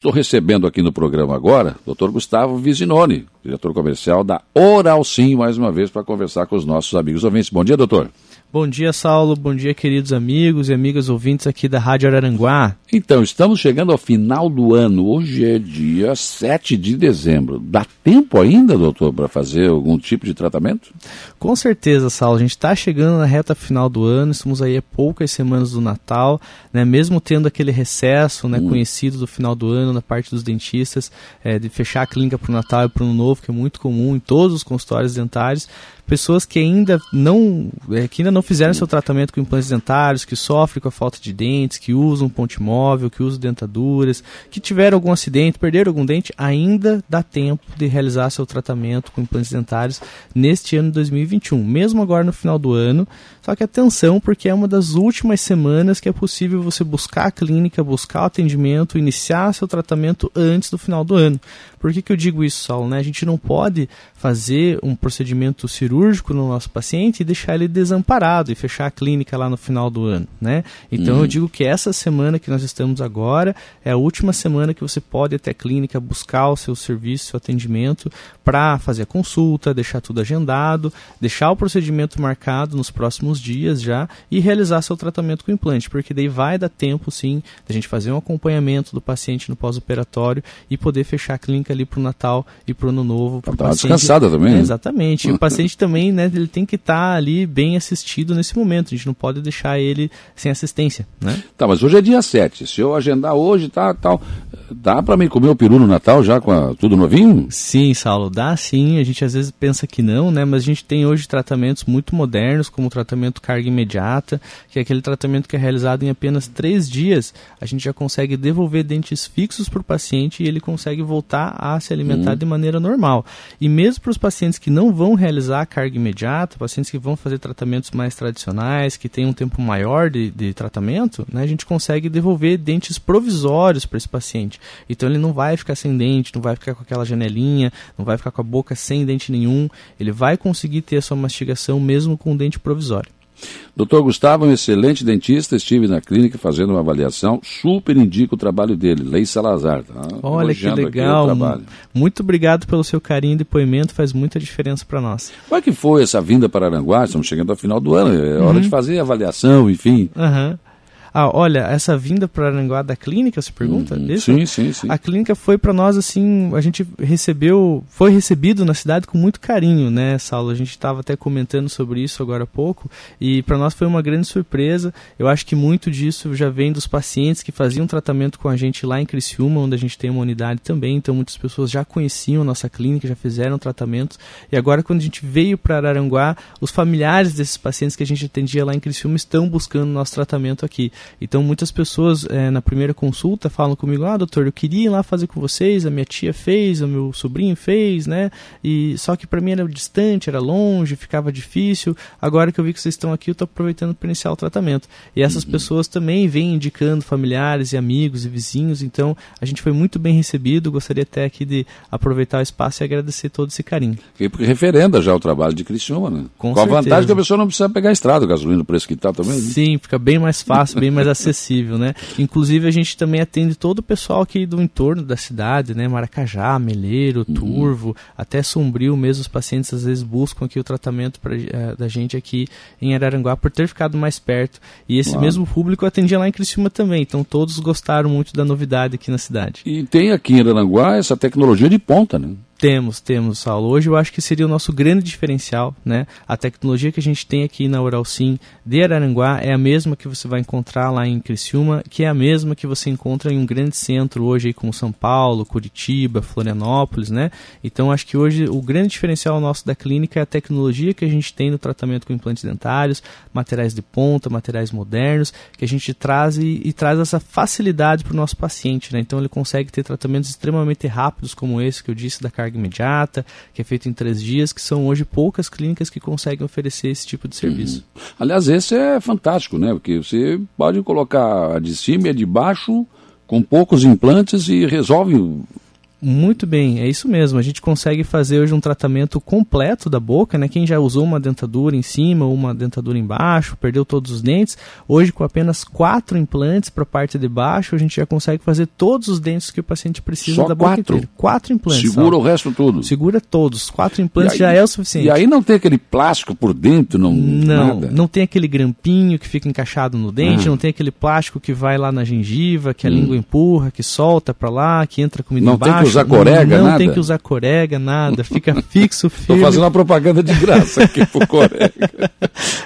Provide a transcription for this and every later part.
Estou recebendo aqui no programa agora o Dr. Gustavo Visinoni, diretor comercial da Oral Sim, mais uma vez para conversar com os nossos amigos ouvintes. Bom dia, doutor. Bom dia, Saulo. Bom dia, queridos amigos e amigas ouvintes aqui da Rádio Araranguá. Então, estamos chegando ao final do ano. Hoje é dia 7 de dezembro. Dá tempo ainda, doutor, para fazer algum tipo de tratamento? Com certeza, Saulo. A gente está chegando na reta final do ano, estamos aí a poucas semanas do Natal, né? mesmo tendo aquele recesso né, hum. conhecido do final do ano na parte dos dentistas, é, de fechar a clínica para o Natal e para o Ano Novo, que é muito comum em todos os consultórios dentários pessoas que ainda não é, que ainda não fizeram seu tratamento com implantes dentários, que sofrem com a falta de dentes, que usam ponte móvel, que usam dentaduras, que tiveram algum acidente, perderam algum dente, ainda dá tempo de realizar seu tratamento com implantes dentários neste ano de 2021, mesmo agora no final do ano. Só que atenção, porque é uma das últimas semanas que é possível você buscar a clínica, buscar o atendimento, iniciar seu tratamento antes do final do ano. Por que, que eu digo isso, Saulo? Né? A gente não pode fazer um procedimento cirúrgico no nosso paciente e deixar ele desamparado e fechar a clínica lá no final do ano. Né? Então uhum. eu digo que essa semana que nós estamos agora é a última semana que você pode até a clínica buscar o seu serviço, seu atendimento para fazer a consulta, deixar tudo agendado, deixar o procedimento marcado nos próximos dias já e realizar seu tratamento com implante, porque daí vai dar tempo sim da gente fazer um acompanhamento do paciente no pós-operatório e poder fechar a clínica ali para o Natal e para o Ano Novo. Para tá descansada também. É, exatamente. E o paciente também, né, ele tem que estar tá ali bem assistido nesse momento. A gente não pode deixar ele sem assistência, né? Tá, mas hoje é dia 7. Se eu agendar hoje, tá, tal, dá para mim comer o peru no Natal já com a, tudo novinho? Sim, Saulo, dá sim. A gente às vezes pensa que não, né, mas a gente tem hoje tratamentos muito modernos, como o tratamento carga imediata, que é aquele tratamento que é realizado em apenas três dias. A gente já consegue devolver dentes fixos para o paciente e ele consegue voltar a se alimentar uhum. de maneira normal. E mesmo para os pacientes que não vão realizar carga imediata, pacientes que vão fazer tratamentos mais tradicionais, que têm um tempo maior de, de tratamento, né, a gente consegue devolver dentes provisórios para esse paciente. Então ele não vai ficar sem dente, não vai ficar com aquela janelinha, não vai ficar com a boca sem dente nenhum, ele vai conseguir ter a sua mastigação mesmo com o dente provisório. Doutor Gustavo, um excelente dentista, estive na clínica fazendo uma avaliação, super indico o trabalho dele, Lei Salazar. Tá? Olha que legal, muito obrigado pelo seu carinho e depoimento, faz muita diferença para nós. Como é que foi essa vinda para Aranguá? Estamos chegando ao final do ano, é hora uhum. de fazer a avaliação, enfim. Uhum. Ah, olha, essa vinda para Aranguá da clínica, se pergunta? Uhum. Sim, sim, sim. A clínica foi para nós assim, a gente recebeu, foi recebido na cidade com muito carinho, né, Saulo? A gente estava até comentando sobre isso agora há pouco e para nós foi uma grande surpresa. Eu acho que muito disso já vem dos pacientes que faziam tratamento com a gente lá em Criciúma, onde a gente tem uma unidade também. Então muitas pessoas já conheciam a nossa clínica, já fizeram tratamentos e agora quando a gente veio para Aranguá, os familiares desses pacientes que a gente atendia lá em Criciúma estão buscando nosso tratamento aqui. Então muitas pessoas é, na primeira consulta falam comigo, ah doutor, eu queria ir lá fazer com vocês, a minha tia fez, o meu sobrinho fez, né? E só que para mim era distante, era longe, ficava difícil. Agora que eu vi que vocês estão aqui, eu estou aproveitando para iniciar o tratamento. E essas uhum. pessoas também vêm indicando familiares e amigos e vizinhos. Então a gente foi muito bem recebido. Gostaria até aqui de aproveitar o espaço e agradecer todo esse carinho. E porque referenda já o trabalho de Criciúma, né? Com, Com a vantagem que a pessoa não precisa pegar estrada, o gasolina, no preço que está também. Né? Sim, fica bem mais fácil, bem mais acessível, né? Inclusive a gente também atende todo o pessoal aqui do entorno da cidade, né? Maracajá, Meleiro, uhum. Turvo, até Sombrio mesmo os pacientes às vezes buscam aqui o tratamento pra, uh, da gente aqui em Araranguá por ter ficado mais perto. E esse Uau. mesmo público atendia lá em Criciúma também, então todos gostaram muito da novidade aqui na cidade. E tem aqui em Araranguá essa tecnologia de ponta, né? Temos, temos, Saulo. Hoje eu acho que seria o nosso grande diferencial, né? A tecnologia que a gente tem aqui na Oral Sim de Araranguá é a mesma que você vai encontrar lá em Criciúma, que é a mesma que você encontra em um grande centro hoje aí como São Paulo, Curitiba, Florianópolis, né? Então acho que hoje o grande diferencial nosso da clínica é a tecnologia que a gente tem no tratamento com implantes dentários, materiais de ponta, materiais modernos, que a gente traz e, e traz essa facilidade para o nosso paciente, né? Então ele consegue ter tratamentos extremamente rápidos como esse que eu disse da carga carga imediata, que é feito em três dias, que são hoje poucas clínicas que conseguem oferecer esse tipo de serviço. Uhum. Aliás, esse é fantástico, né? Porque você pode colocar a de cima e a de baixo com poucos implantes e resolve Muito bem, é isso mesmo. A gente consegue fazer hoje um tratamento completo da boca, né? Quem já usou uma dentadura em cima uma dentadura embaixo, perdeu todos os dentes, hoje com apenas quatro implantes para a parte de baixo, a gente já consegue fazer todos os dentes que o paciente precisa Só da quatro? boca inteira. Quatro implantes. Segura ó. o resto tudo. Segura todos. Quatro implantes aí- já é o suficiente. E aí não tem aquele plástico por dentro, não. Não, nada. não tem aquele grampinho que fica encaixado no dente, Hum. não tem aquele plástico que vai lá na gengiva, que a língua empurra, que solta pra lá, que entra comida Não embaixo. Usar corega, não, nada? Não tem que usar corega, nada. Fica fixo, Estou firme. fazendo uma propaganda de graça aqui pro Coreia.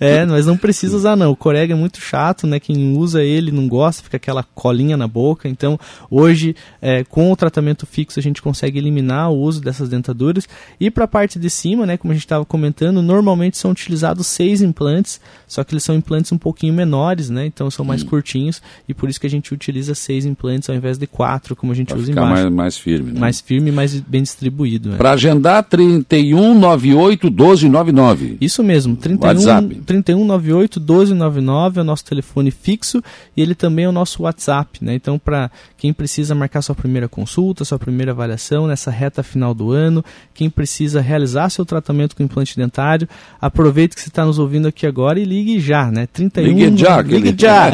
É, mas não precisa usar não. O corega é muito chato, né? Quem usa ele não gosta, fica aquela colinha na boca. Então, hoje, é, com o tratamento fixo, a gente consegue eliminar o uso dessas dentaduras. E para a parte de cima, né? Como a gente estava comentando, normalmente são utilizados seis implantes, só que eles são implantes um pouquinho menores, né? Então são mais curtinhos e por isso que a gente utiliza seis implantes ao invés de quatro, como a gente Para usa ficar embaixo. mais, mais firme. Né? Mais firme e mais bem distribuído. né? Para agendar, 3198 1299. Isso mesmo, 31, WhatsApp. 3198 1299 é o nosso telefone fixo e ele também é o nosso WhatsApp, né? Então, para quem precisa marcar sua primeira consulta, sua primeira avaliação nessa reta final do ano, quem precisa realizar seu tratamento com implante dentário, aproveite que você está nos ouvindo aqui agora e ligue já, né? 31 Ligue já, ligue já.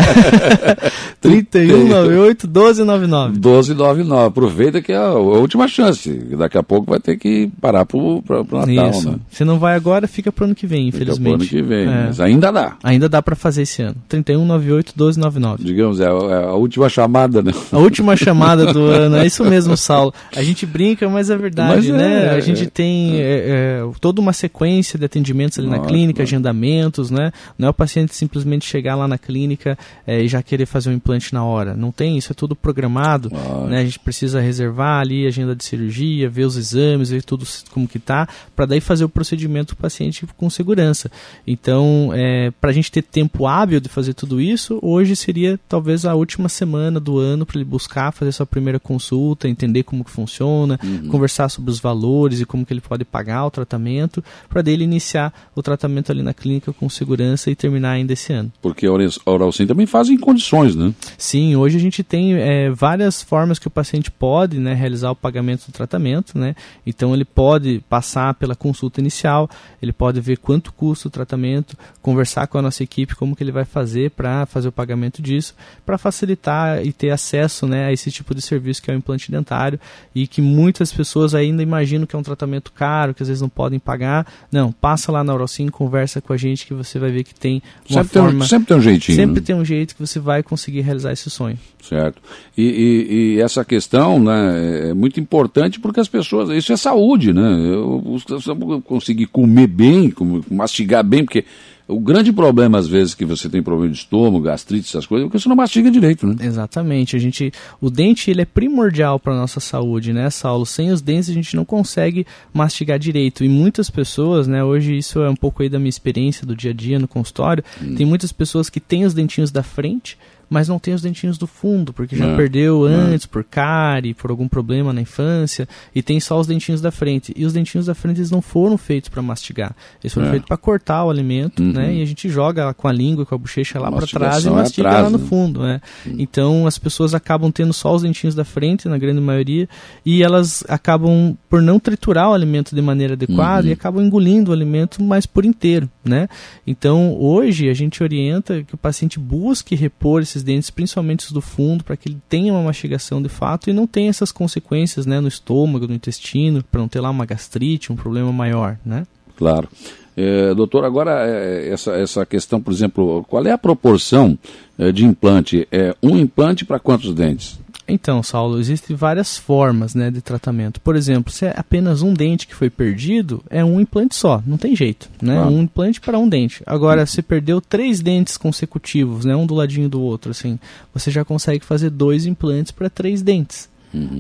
3198 1299. 1299. Aproveita que é última chance. Daqui a pouco vai ter que parar pro, pro, pro Natal, Isso. né? Se não vai agora, fica pro ano que vem, Fica pro infelizmente. ano que vem. É. Mas ainda dá. Ainda dá para fazer esse ano. 3198 1299. Digamos, é a, é a última chamada, né? A última chamada do ano, é isso mesmo, Saulo. A gente brinca, mas é verdade, Mas é, né? é, a gente tem é, é, toda uma sequência de atendimentos ali na clínica, agendamentos, né? Não é o paciente simplesmente chegar lá na clínica é, e já querer fazer um implante na hora. Não tem, isso é tudo programado, né? A gente precisa reservar ali a agenda de cirurgia, ver os exames, ver tudo como que tá, para daí fazer o procedimento do paciente com segurança. Então, é, para a gente ter tempo hábil de fazer tudo isso, hoje seria talvez a última semana do ano para ele buscar fazer sua primeira consulta, entender como que funciona, conversar sobre os valores e como que ele pode pagar o tratamento, para dele iniciar o tratamento ali na clínica com segurança e terminar ainda esse ano. Porque a Oral- Sim também faz em condições, né? Sim, hoje a gente tem é, várias formas que o paciente pode né, realizar o pagamento do tratamento. Né? Então ele pode passar pela consulta inicial, ele pode ver quanto custa o tratamento, conversar com a nossa equipe como que ele vai fazer para fazer o pagamento disso, para facilitar e ter acesso né, a esse tipo de serviço que é o implante dentário e que muitas pessoas ainda imaginam que é um tratamento caro, que às vezes não podem pagar. Não, passa lá na Orocim, conversa com a gente que você vai ver que tem uma Sempre tem, forma... sempre tem um jeitinho. Sempre né? tem um jeito que você vai conseguir realizar esse sonho. Certo. E, e- e essa questão né, é muito importante porque as pessoas. Isso é saúde, né? Eu, eu conseguir comer bem, mastigar bem, porque o grande problema, às vezes, que você tem problema de estômago, gastrite, essas coisas, é porque você não mastiga direito, né? Exatamente. A gente, o dente ele é primordial para nossa saúde, né, Saulo? Sem os dentes a gente não consegue mastigar direito. E muitas pessoas, né, hoje isso é um pouco aí da minha experiência do dia a dia no consultório, tem muitas pessoas que têm os dentinhos da frente, mas não tem os dentinhos do fundo, porque já É, perdeu antes por cárie, por algum problema na infância, e tem só os dentinhos da frente. E os dentinhos da frente eles não foram feitos para mastigar. Eles foram É. feitos para cortar o alimento, Uhum. né? E a gente joga com a língua, com a bochecha lá para trás e é mastiga atrás, lá no né? fundo, né? Então as pessoas acabam tendo só os dentinhos da frente, na grande maioria, e elas acabam por não triturar o alimento de maneira adequada Uhum. e acabam engolindo o alimento mais por inteiro, né? Então hoje a gente orienta que o paciente busque repor esses dentes, principalmente os do fundo, para que ele tenha uma mastigação de fato e não tenha essas consequências, né, no estômago, no intestino, para não ter lá uma gastrite, um problema maior, né? Claro. É, doutor, agora é, essa, essa questão, por exemplo, qual é a proporção é, de implante? É um implante para quantos dentes? Então, Saulo, existem várias formas né, de tratamento. Por exemplo, se é apenas um dente que foi perdido, é um implante só, não tem jeito. Né? Ah. Um implante para um dente. Agora, se perdeu três dentes consecutivos, né, um do ladinho do outro, assim, você já consegue fazer dois implantes para três dentes.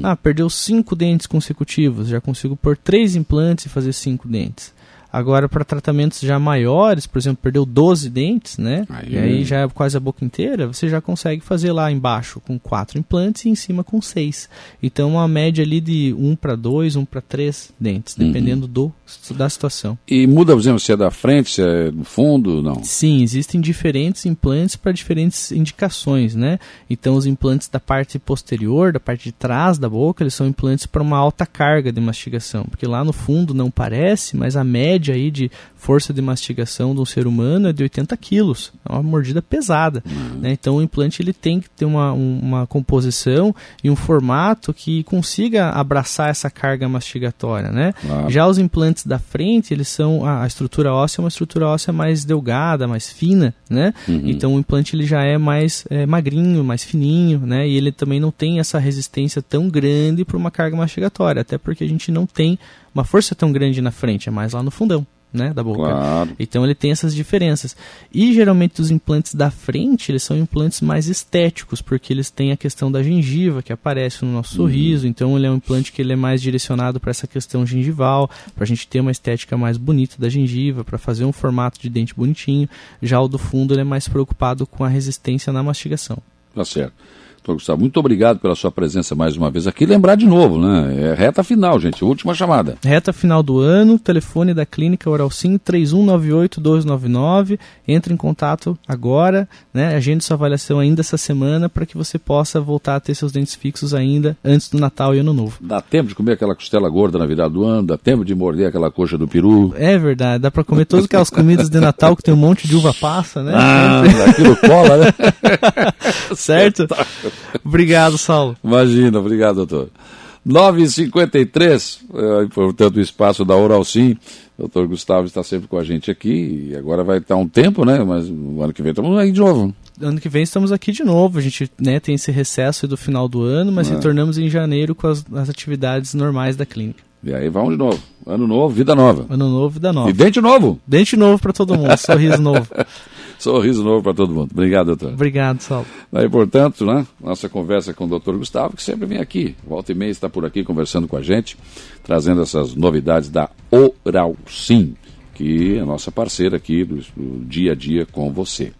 Ah, perdeu cinco dentes consecutivos, já consigo pôr três implantes e fazer cinco dentes. Agora, para tratamentos já maiores, por exemplo, perdeu 12 dentes, né? Aí. E aí já é quase a boca inteira, você já consegue fazer lá embaixo com quatro implantes e em cima com seis. Então, uma média ali de um para dois, um para três dentes, uhum. dependendo do, da situação. E muda, por exemplo, se é da frente, se é do fundo, não? Sim, existem diferentes implantes para diferentes indicações, né? Então, os implantes da parte posterior, da parte de trás da boca, eles são implantes para uma alta carga de mastigação, porque lá no fundo não parece, mas a média aí de força de mastigação de um ser humano é de 80 quilos, é uma mordida pesada, uhum. né? Então, o implante ele tem que ter uma, uma composição e um formato que consiga abraçar essa carga mastigatória, né? Claro. Já os implantes da frente, eles são a, a, estrutura óssea é uma estrutura óssea mais delgada, mais fina, né? Uhum. Então o implante ele já é mais é, magrinho, mais fininho, né? E ele também não tem essa resistência tão grande para uma carga mastigatória, até porque a gente não tem uma força tão grande na frente, é mais lá no fundão né, da boca. Claro. Então ele tem essas diferenças. E geralmente os implantes da frente, eles são implantes mais estéticos, porque eles têm a questão da gengiva que aparece no nosso uhum. sorriso. Então ele é um implante que ele é mais direcionado para essa questão gengival, para a gente ter uma estética mais bonita da gengiva, para fazer um formato de dente bonitinho. Já o do fundo ele é mais preocupado com a resistência na mastigação. Tá certo. Doutor Gustavo, muito obrigado pela sua presença mais uma vez aqui. Lembrar de novo, né? É reta final, gente. Última chamada. Reta final do ano, telefone da Clínica Oral Sim 3198-299. Entre em contato agora, né? Agende sua avaliação ainda essa semana para que você possa voltar a ter seus dentes fixos ainda antes do Natal e Ano Novo. Dá tempo de comer aquela costela gorda na virada do ano? Dá tempo de morder aquela coxa do peru? É verdade, dá para comer todas aquelas comidas de Natal que tem um monte de uva passa, né? Ah, aquilo cola, né? certo? Obrigado, Saulo. Imagina, obrigado, doutor. 9h53, é, portanto, o espaço da Oral Sim. O doutor Gustavo está sempre com a gente aqui e agora vai estar um tempo, né? Mas no ano que vem estamos aí de novo. Ano que vem estamos aqui de novo. A gente né, tem esse recesso do final do ano, mas é. retornamos em janeiro com as, as atividades normais da clínica. E aí vamos de novo. Ano novo, vida nova. Ano novo, vida nova. E dente novo. Dente novo para todo mundo, sorriso novo. Sorriso novo para todo mundo. Obrigado, doutor. Obrigado, Saulo. Aí, portanto, né, nossa conversa com o doutor Gustavo, que sempre vem aqui, volta e meia está por aqui conversando com a gente, trazendo essas novidades da Oral Sim, que é a nossa parceira aqui do, do dia a dia com você.